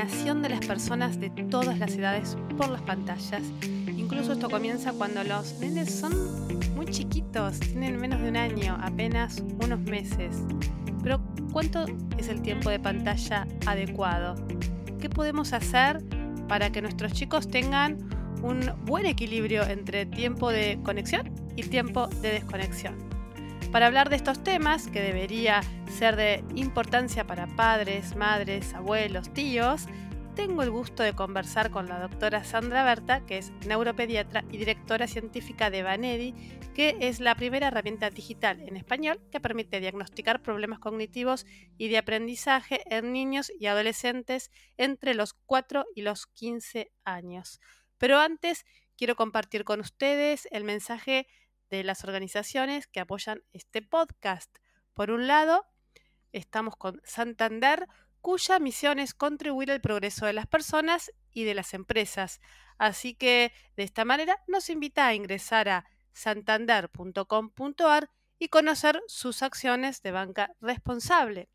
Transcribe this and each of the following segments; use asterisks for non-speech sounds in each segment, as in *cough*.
de las personas de todas las edades por las pantallas. Incluso esto comienza cuando los nenes son muy chiquitos, tienen menos de un año, apenas unos meses. Pero ¿cuánto es el tiempo de pantalla adecuado? ¿Qué podemos hacer para que nuestros chicos tengan un buen equilibrio entre tiempo de conexión y tiempo de desconexión? Para hablar de estos temas, que debería ser de importancia para padres, madres, abuelos, tíos, tengo el gusto de conversar con la doctora Sandra Berta, que es neuropediatra y directora científica de Vanedi, que es la primera herramienta digital en español que permite diagnosticar problemas cognitivos y de aprendizaje en niños y adolescentes entre los 4 y los 15 años. Pero antes quiero compartir con ustedes el mensaje de las organizaciones que apoyan este podcast. Por un lado, estamos con Santander, cuya misión es contribuir al progreso de las personas y de las empresas. Así que de esta manera nos invita a ingresar a santander.com.ar y conocer sus acciones de banca responsable.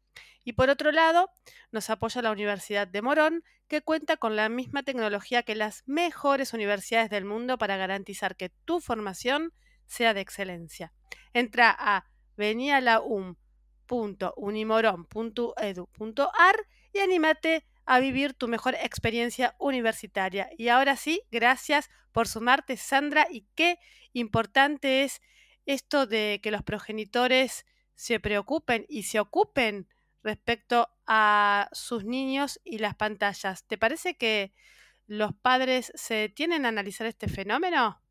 Y por otro lado, nos apoya la Universidad de Morón, que cuenta con la misma tecnología que las mejores universidades del mundo para garantizar que tu formación sea de excelencia. Entra a venialaum.unimoron.edu.ar y anímate a vivir tu mejor experiencia universitaria. Y ahora sí, gracias por sumarte, Sandra, y qué importante es esto de que los progenitores se preocupen y se ocupen respecto a sus niños y las pantallas. ¿Te parece que los padres se tienen a analizar este fenómeno?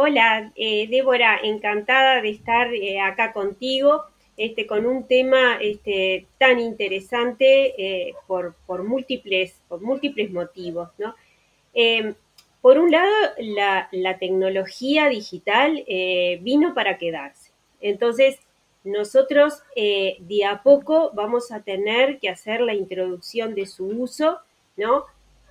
Hola, eh, Débora, encantada de estar eh, acá contigo este, con un tema este, tan interesante eh, por, múltiples, por múltiples motivos. ¿no? Em, por un lado, la, tecnología digital vino para quedarse. Entonces, nosotros de a poco vamos a tener que hacer la introducción de su uso, ¿no?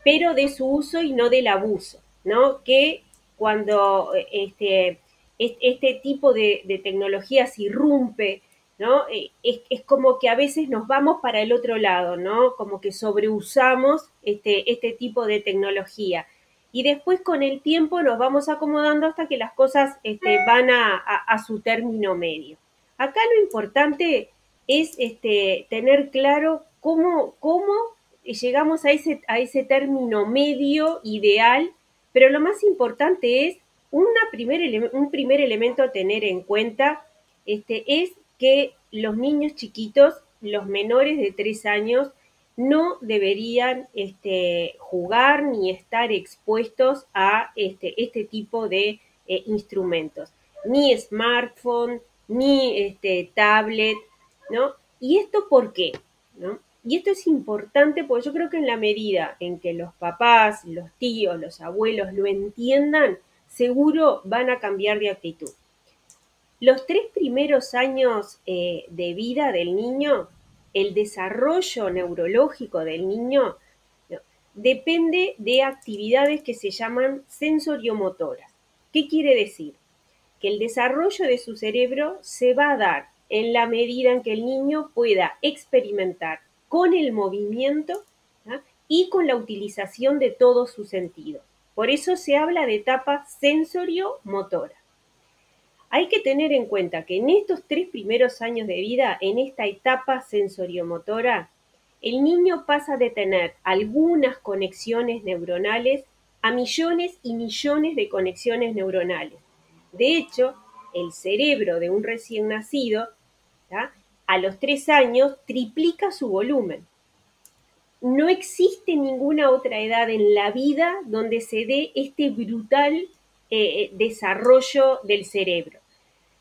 Pero de su uso y no del abuso, ¿no? Que cuando este, este tipo de, tecnologías irrumpe, ¿no? Eh, es, como que a veces nos vamos para el otro lado, ¿no? Como que sobreusamos este, este tipo de tecnología. Y después con el tiempo nos vamos acomodando hasta que las cosas este, van a, su término medio. Acá lo importante es este, tener claro cómo, cómo llegamos a ese, a ese término medio ideal pero lo más importante es primer un primer elemento a tener en cuenta este, es que los niños chiquitos, los menores de tres años, no deberían este, jugar ni estar expuestos a este, este tipo de eh, instrumentos, ni smartphone, ni este, tablet, ¿no? ¿Y esto por qué? ¿no? Y esto es importante porque yo creo que en la medida en que los papás, los tíos, los abuelos lo entiendan, seguro van a cambiar de actitud. Los tres primeros años eh, de vida del niño, el desarrollo neurológico del niño depende de actividades que se llaman sensoriomotoras. ¿Qué quiere decir? Que el desarrollo de su cerebro se va a dar en la medida en que el niño pueda experimentar con el movimiento y con la utilización de todos sus sentidos. Por eso se habla de etapa sensorio-motora. Hay que tener en cuenta que en estos tres primeros años de vida, en esta etapa sensoriomotora, el niño pasa de tener algunas conexiones neuronales a millones y millones de conexiones neuronales. De hecho, el cerebro de un recién nacido a los tres años triplica su volumen. No existe ninguna otra edad en la vida donde se dé este brutal eh, eh, desarrollo del cerebro.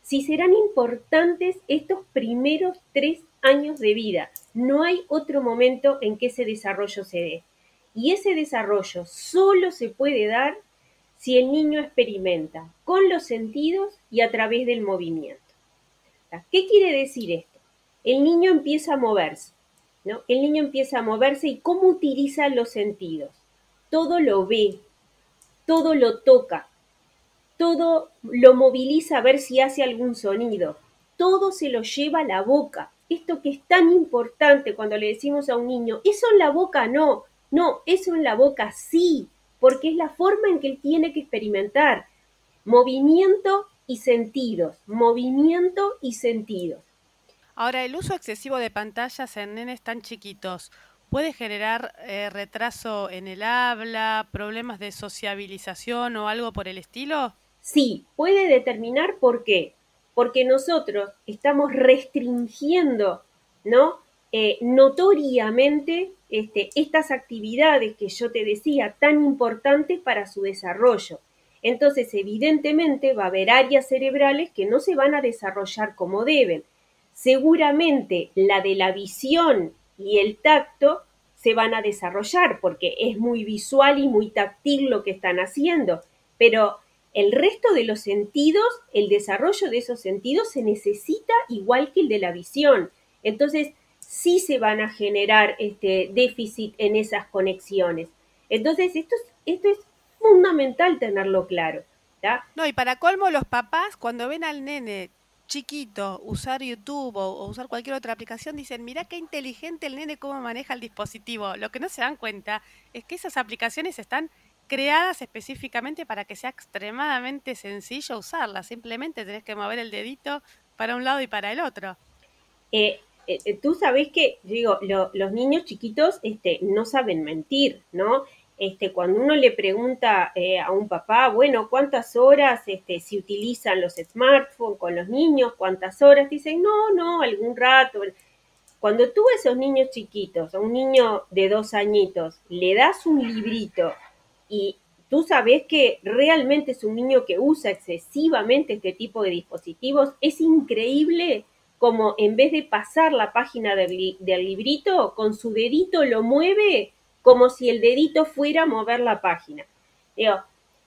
Si serán importantes estos primeros tres años de vida, no hay otro momento en que ese desarrollo se dé. Y ese desarrollo solo se puede dar si el niño experimenta con los sentidos y a través del movimiento. ¿Qué quiere decir esto? El niño empieza a moverse, ¿no? El niño empieza a moverse y cómo utiliza los sentidos. Todo lo ve, todo lo toca, todo lo moviliza a ver si hace algún sonido, todo se lo lleva a la boca, esto que es tan importante cuando le decimos a un niño, eso en la boca no, no, eso en la boca sí, porque es la forma en que él tiene que experimentar movimiento y sentidos, movimiento y sentidos. Ahora, el uso excesivo de pantallas en nenes tan chiquitos puede generar eh, retraso en el habla, problemas de sociabilización o algo por el estilo. Sí, puede determinar por qué. Porque nosotros estamos restringiendo, ¿no? Eh, notoriamente este, estas actividades que yo te decía tan importantes para su desarrollo. Entonces, evidentemente va a haber áreas cerebrales que no se van a desarrollar como deben. Seguramente la de la visión y el tacto se van a desarrollar porque es muy visual y muy táctil lo que están haciendo, pero el resto de los sentidos, el desarrollo de esos sentidos se necesita igual que el de la visión. Entonces, sí se van a generar este déficit en esas conexiones. Entonces, esto es, esto es fundamental tenerlo claro. No, y para colmo, los papás, cuando ven al nene chiquito usar YouTube o, usar cualquier otra aplicación, dicen, mira qué inteligente el nene cómo maneja el dispositivo. Lo que no se dan cuenta es que esas aplicaciones están creadas específicamente para que sea extremadamente sencillo usarlas. Simplemente tenés que mover el dedito para un lado y para el otro. Eh, eh, eh, tú sabes que, digo, los niños chiquitos este, no saben mentir, ¿no? Este, cuando uno le pregunta eh, a un papá, bueno, ¿cuántas horas este, se utilizan los smartphones con los niños? ¿Cuántas horas? Dicen, no, no, algún rato. Cuando tú a esos niños chiquitos, a un niño de dos añitos, le das un librito y tú sabes que realmente es un niño que usa excesivamente este tipo de dispositivos, es increíble como en vez de pasar la página del, del librito, con su dedito lo mueve como si el dedito fuera a mover la página.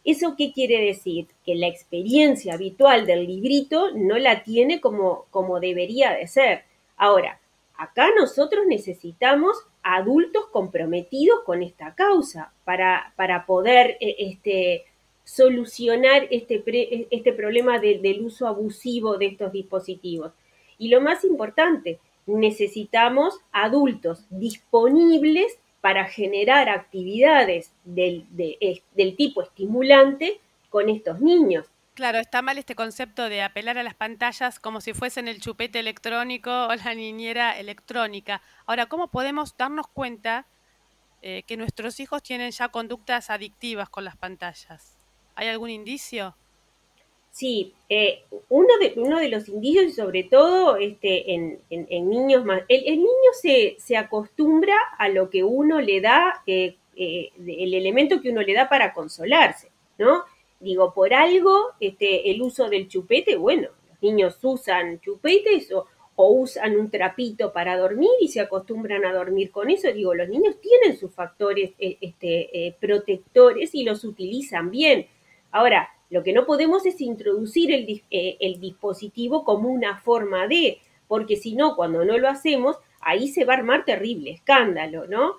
¿eso qué quiere decir? Que la experiencia habitual del librito no la tiene como, como debería de ser. Ahora, acá nosotros necesitamos adultos comprometidos con esta causa para, para poder eh, este, solucionar este, este problema del uso abusivo de estos dispositivos. Y lo más importante, necesitamos adultos disponibles para generar actividades del, del tipo estimulante con estos niños. Claro, está mal este concepto de apelar a las pantallas como si fuesen el chupete electrónico o la niñera electrónica. Ahora, ¿cómo podemos darnos cuenta eh, que nuestros hijos tienen ya conductas adictivas con las pantallas? ¿Hay algún indicio? Sí, eh, uno, de, uno de los indicios, y sobre todo este, en, niños más, el, niño se, se, acostumbra a lo que uno le da, eh, eh, el elemento que uno le da para consolarse, ¿no? Digo, por algo, este, el uso del chupete, bueno, los niños usan chupetes o, o usan un trapito para dormir y se acostumbran a dormir con eso. Digo, los niños tienen sus factores este, protectores y los utilizan bien. Ahora, lo que no podemos es introducir eh, el, dispositivo como una forma de, porque si no, cuando no lo hacemos, ahí se va a armar terrible escándalo, ¿no?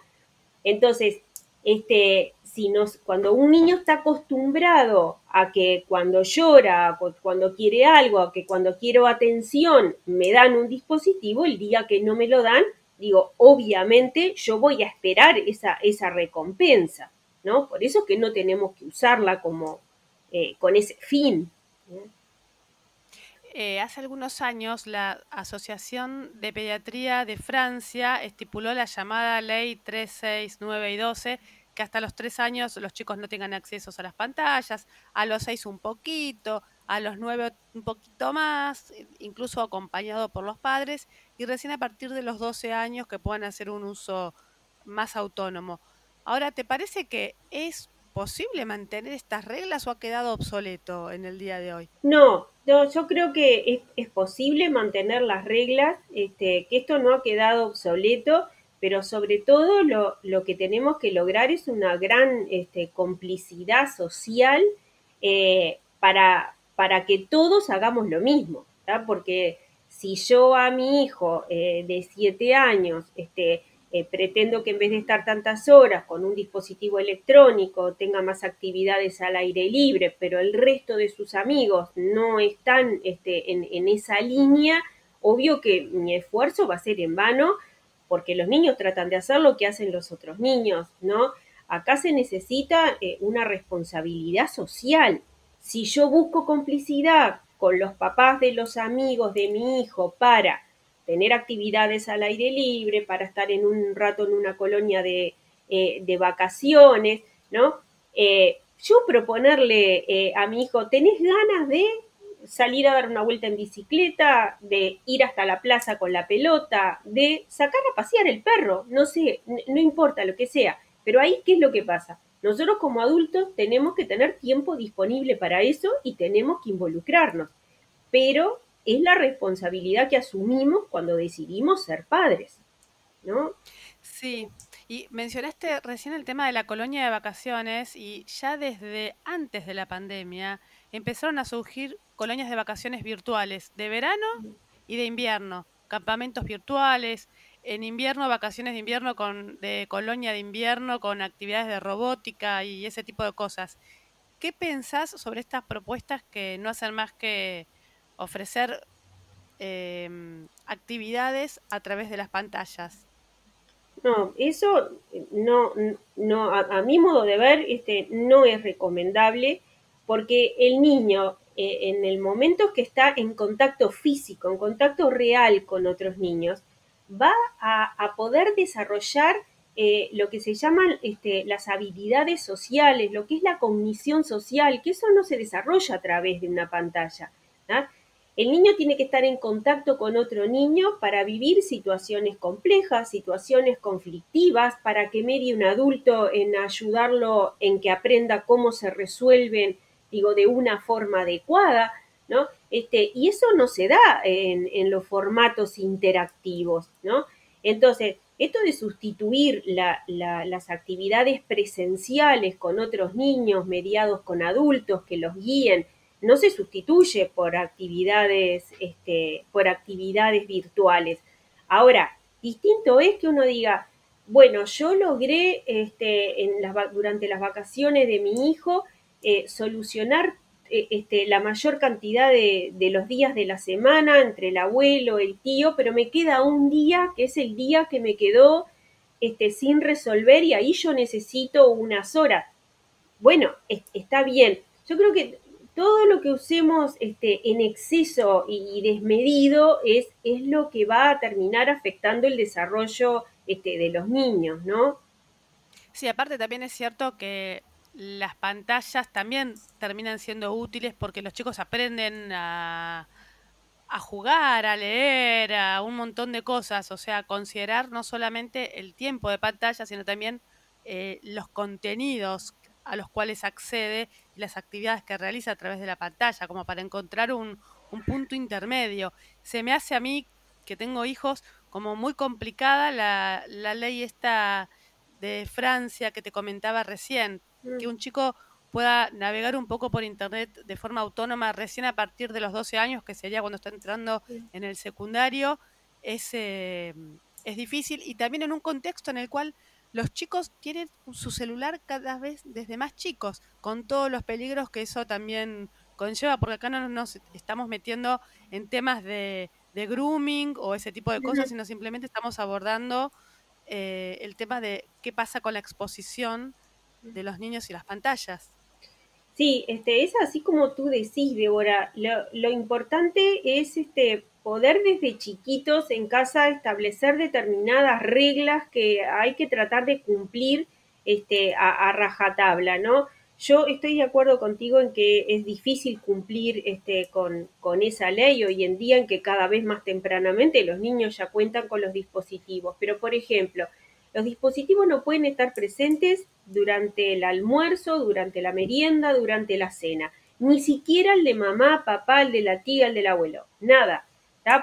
Entonces, este, si nos, cuando un niño está acostumbrado a que cuando llora, cuando quiere algo, a que cuando quiero atención me dan un dispositivo, el día que no me lo dan, digo, obviamente yo voy a esperar esa, esa recompensa, ¿no? Por eso es que no tenemos que usarla como, eh, con ese fin. Eh, hace algunos años la Asociación de Pediatría de Francia estipuló la llamada Ley 3, 6, 9 y 12, que hasta los 3 años los chicos no tengan acceso a las pantallas, a los 6 un poquito, a los 9 un poquito más, incluso acompañado por los padres, y recién a partir de los 12 años que puedan hacer un uso más autónomo. Ahora, ¿te parece que es posible mantener estas reglas o ha quedado obsoleto en el día de hoy? No, yo creo que es, posible mantener las reglas, este, que esto no ha quedado obsoleto, pero sobre todo lo, que tenemos que lograr es una gran este, complicidad social eh, para, para que todos hagamos lo mismo, porque si yo a mi hijo eh, de siete años este, eh, pretendo que en vez de estar tantas horas con un dispositivo electrónico tenga más actividades al aire libre, pero el resto de sus amigos no están este, en, esa línea, obvio que mi esfuerzo va a ser en vano porque los niños tratan de hacer lo que hacen los otros niños, ¿no? Acá se necesita eh, una responsabilidad social. Si yo busco complicidad con los papás de los amigos de mi hijo para tener actividades al aire libre, para estar en un rato en una colonia de, eh, vacaciones, ¿no? Eh, yo proponerle a mi hijo, ¿tenés ganas de salir a dar una vuelta en bicicleta, de ir hasta la plaza con la pelota, de sacar a pasear el perro, no sé, no importa lo que sea. Pero ahí, ¿qué es lo que pasa? Nosotros como adultos tenemos que tener tiempo disponible para eso y tenemos que involucrarnos. Pero es la responsabilidad que asumimos cuando decidimos ser padres, ¿no? Sí, y mencionaste recién el tema de la colonia de vacaciones y ya desde antes de la pandemia empezaron a surgir colonias de vacaciones virtuales de verano y de invierno, campamentos virtuales, en invierno vacaciones de invierno con de colonia de invierno con actividades de robótica y ese tipo de cosas. ¿Qué pensás sobre estas propuestas que no hacen más que ofrecer em, actividades a través de las pantallas? No, eso no, no a, mi modo de ver, este, no es recomendable porque el niño eh, en el momento que está en contacto físico, en contacto real con otros niños, va a, poder desarrollar eh, lo que se llaman este, las habilidades sociales, lo que es la cognición social, que eso no se desarrolla a través de una pantalla. El niño tiene que estar en contacto con otro niño para vivir situaciones complejas, situaciones conflictivas, para que medie un adulto en ayudarlo en que aprenda cómo se resuelven digo, de una forma adecuada, ¿no? Este, y eso no se da en, los formatos interactivos, ¿no? Entonces, esto de sustituir las actividades presenciales con otros niños mediados con adultos que los guíen, no se sustituye por actividades, este, por actividades virtuales. Ahora, distinto es que uno diga, bueno, yo logré este, en durante las vacaciones de mi hijo eh, solucionar eh, este, la mayor cantidad de, los días de la semana entre el abuelo, el tío, pero me queda un día que es el día que me quedó este, sin resolver y ahí yo necesito unas horas. Bueno, está bien. Yo creo que todo lo que usemos este, en exceso y, desmedido es, es, lo que va a terminar afectando el desarrollo este, de los niños, ¿no? Sí, aparte también es cierto que las pantallas también terminan siendo útiles porque los chicos aprenden a, jugar, a leer, a un montón de cosas, o sea, considerar no solamente el tiempo de pantalla, sino también eh, los contenidos a los cuales accede y las actividades que realiza a través de la pantalla, como para encontrar un, un punto intermedio. Se me hace a mí, que tengo hijos, como muy complicada la, la ley esta de Francia que te comentaba recién, que un chico pueda navegar un poco por internet de forma autónoma recién a partir de los 12 años, que sería cuando está entrando en el secundario, es, eh, es difícil. Y también en un contexto en el cual los chicos tienen su celular cada vez desde más chicos, con todos los peligros que eso también conlleva, porque acá no nos estamos metiendo en temas de, de grooming o ese tipo de cosas, sino simplemente estamos abordando eh, el tema de qué pasa con la exposición de los niños y las pantallas. Sí, este, es así como tú decís, Débora. Lo, importante es este, poder desde chiquitos en casa establecer determinadas reglas que hay que tratar de cumplir este, a, rajatabla, ¿no? Yo estoy de acuerdo contigo en que es difícil cumplir este, con, con, esa ley hoy en día, en que cada vez más tempranamente los niños ya cuentan con los dispositivos. Pero, por ejemplo, los dispositivos no pueden estar presentes durante el almuerzo, durante la merienda, durante la cena. Ni siquiera el de mamá, papá, el de la tía, el del abuelo. Nada.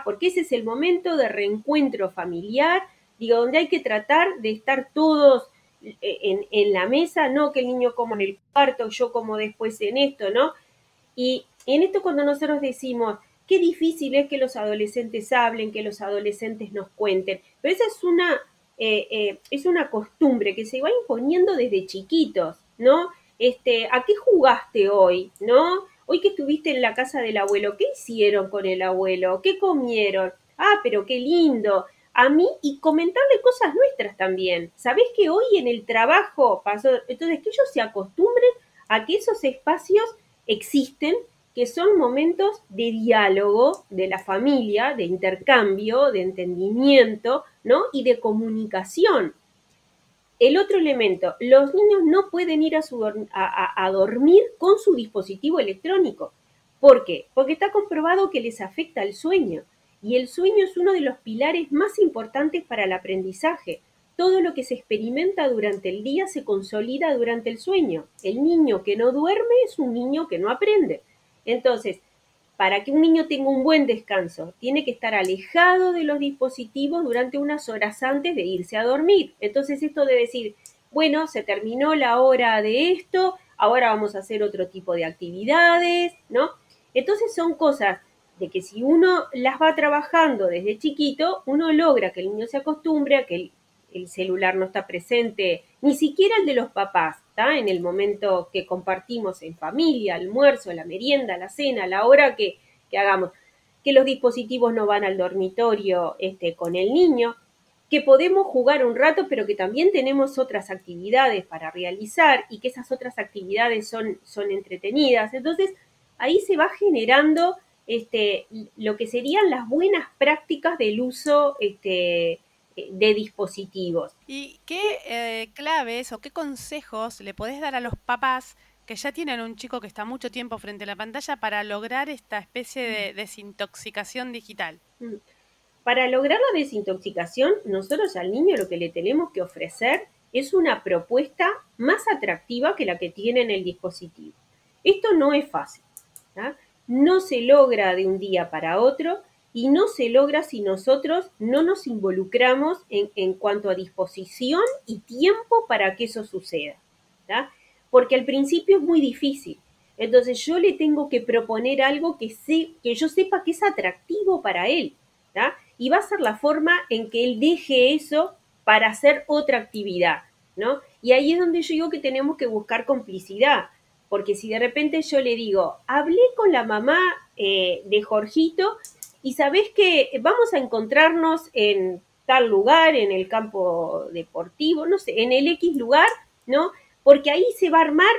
Porque ese es el momento de reencuentro familiar, digo, donde hay que tratar de estar todos eh, en, la mesa, no que el niño coma en el cuarto, yo como después en esto, ¿no? Y en esto cuando nosotros decimos, qué difícil es que los adolescentes hablen, que los adolescentes nos cuenten, pero esa es una eh, eh, es una costumbre que se va imponiendo desde chiquitos, ¿no? Este, ¿a qué jugaste hoy, no? Hoy que estuviste en la casa del abuelo, ¿qué hicieron con el abuelo? ¿Qué comieron? ah, pero qué lindo, a mí y comentarle cosas nuestras también. ¿Sabés que hoy en el trabajo pasó? Entonces, que ellos se acostumbren a que esos espacios existen, que son momentos de diálogo de la familia, de intercambio, de entendimiento, ¿no? Y de comunicación. El otro elemento, los niños no pueden ir a, dormir con su dispositivo electrónico. ¿Por qué? Porque está comprobado que les afecta el sueño y el sueño es uno de los pilares más importantes para el aprendizaje. Todo lo que se experimenta durante el día se consolida durante el sueño. El niño que no duerme es un niño que no aprende. Entonces, para que un niño tenga un buen descanso, tiene que estar alejado de los dispositivos durante unas horas antes de irse a dormir. Entonces, esto de decir, bueno, se terminó la hora de esto, ahora vamos a hacer otro tipo de actividades, ¿no? Entonces son cosas de que si uno las va trabajando desde chiquito, uno logra que el niño se acostumbre a que el, celular no está presente, ni siquiera el de los papás, En el momento que compartimos en familia, almuerzo, la merienda, la cena, la hora que, que hagamos, que los dispositivos no van al dormitorio este, con el niño, que podemos jugar un rato, pero que también tenemos otras actividades para realizar y que esas otras actividades son, son entretenidas. Entonces, ahí se va generando este, lo que serían las buenas prácticas del uso este, de dispositivos. ¿Y qué eh, claves o qué consejos le podés dar a los papás que ya tienen un chico que está mucho tiempo frente a la pantalla para lograr esta especie de mm. desintoxicación digital? Mm. Para lograr la desintoxicación, nosotros al niño lo que le tenemos que ofrecer es una propuesta más atractiva que la que tiene en el dispositivo. Esto no es fácil no se logra de un día para otro y no se logra si nosotros no nos involucramos en, cuanto a disposición y tiempo para que eso suceda. Porque al principio es muy difícil. Entonces yo le tengo que proponer algo que, que yo sepa que es atractivo para él. Y va a ser la forma en que él deje eso para hacer otra actividad. ¿no? Y ahí es donde yo digo que tenemos que buscar complicidad porque si de repente yo le digo, hablé con la mamá eh, de Jorgito y sabés que vamos a encontrarnos en tal lugar, en el campo deportivo, no sé, en el X lugar, ¿no? Porque ahí se va a armar,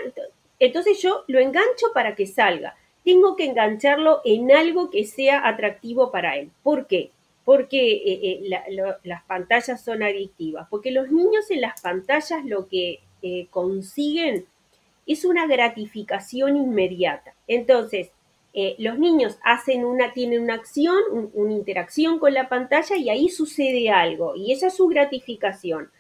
entonces yo lo engancho para que salga. Tengo que engancharlo en algo que sea atractivo para él. ¿Por qué? Porque eh, eh, las pantallas son adictivas, porque los niños en las pantallas lo que consiguen es una gratificación inmediata. Entonces, eh, los niños hacen una, tienen una acción, una interacción con la pantalla y ahí sucede algo y esa es su gratificación.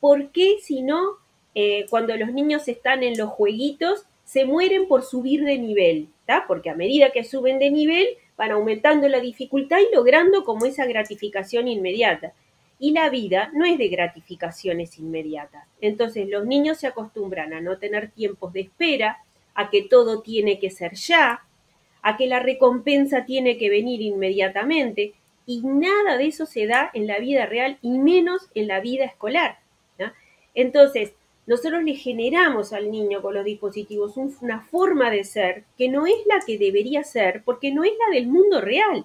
¿Por qué si no, eh, cuando los niños están en los jueguitos, se mueren por subir de nivel? Porque a medida que suben de nivel, van aumentando la dificultad y logrando como esa gratificación inmediata. Y la vida no es de gratificaciones inmediatas. Entonces los niños se acostumbran a no tener tiempos de espera, a que todo tiene que ser ya, a que la recompensa tiene que venir inmediatamente, y nada de eso se da en la vida real y menos en la vida escolar. Entonces, nosotros le generamos al niño con los dispositivos una forma de ser que no es la que debería ser porque no es la del mundo real.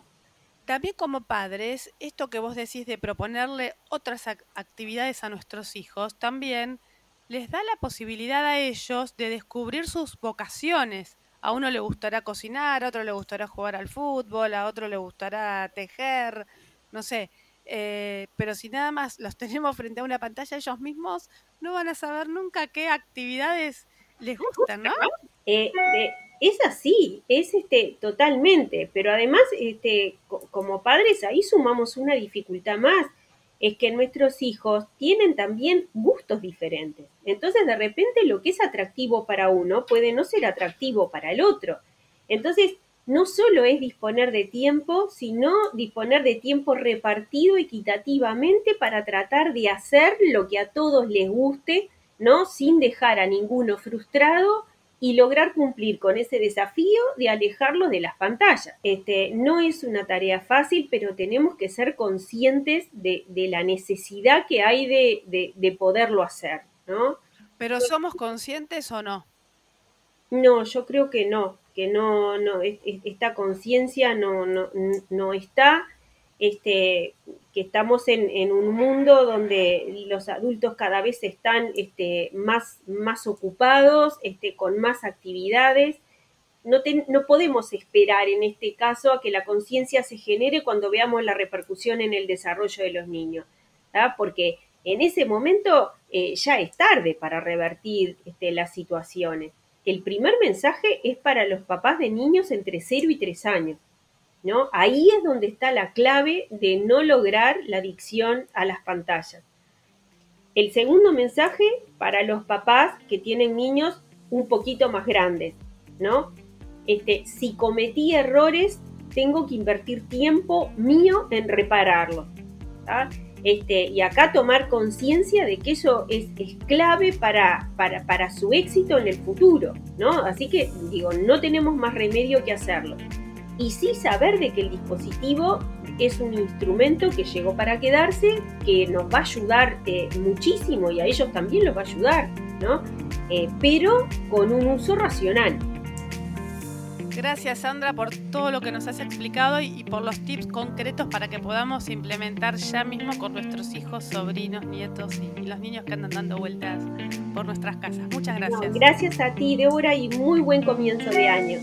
También como padres, esto que vos decís de proponerle otras actividades a nuestros hijos, también les da la posibilidad a ellos de descubrir sus vocaciones. A uno le gustará cocinar, a otro le gustará jugar al fútbol, a otro le gustará tejer, no sé. Eh, pero si nada más los *laughs* tenemos frente a una pantalla ellos mismos, no van a saber nunca qué actividades les gustan, ¿no? Eh, es así, es este, totalmente, pero además, este, como padres, ahí sumamos una dificultad más, es que nuestros hijos tienen también gustos diferentes. Entonces, de repente, lo que es atractivo para uno puede no ser atractivo para el otro. Entonces, no solo es disponer de tiempo, sino disponer de tiempo repartido equitativamente para tratar de hacer lo que a todos les guste, ¿no? Sin dejar a ninguno frustrado y lograr cumplir con ese desafío de alejarlos de las pantallas. Este, no es una tarea fácil, pero tenemos que ser conscientes de, la necesidad que hay de, poderlo hacer, ¿no? ¿Pero somos conscientes o no? No, yo creo que no, que no, no, esta conciencia no, no, no está. Este, que estamos en, un mundo donde los adultos cada vez están este, más, más ocupados, este, con más actividades. No, podemos esperar en este caso a que la conciencia se genere cuando veamos la repercusión en el desarrollo de los niños, porque en ese momento eh, ya es tarde para revertir las situaciones. El primer mensaje es para los papás de niños entre 0 y 3 años. ¿No? Ahí es donde está la clave de no lograr la adicción a las pantallas. El segundo mensaje para los papás que tienen niños un poquito más grandes, ¿no? Este, si cometí errores, tengo que invertir tiempo mío en repararlos. Este, y acá tomar conciencia de que eso es, clave para, para, para, su éxito en el futuro, ¿no? Así que digo, no tenemos más remedio que hacerlo y sí saber de que el dispositivo es un instrumento que llegó para quedarse, que nos va a ayudar eh, muchísimo y a ellos también los va a ayudar, ¿no? Eh, pero con un uso racional. Gracias Sandra por todo lo que nos has explicado y, por los tips concretos para que podamos implementar ya mismo con nuestros hijos, sobrinos, nietos y, los niños que andan dando vueltas por nuestras casas. Muchas gracias. gracias a ti, Débora, y muy buen comienzo de año.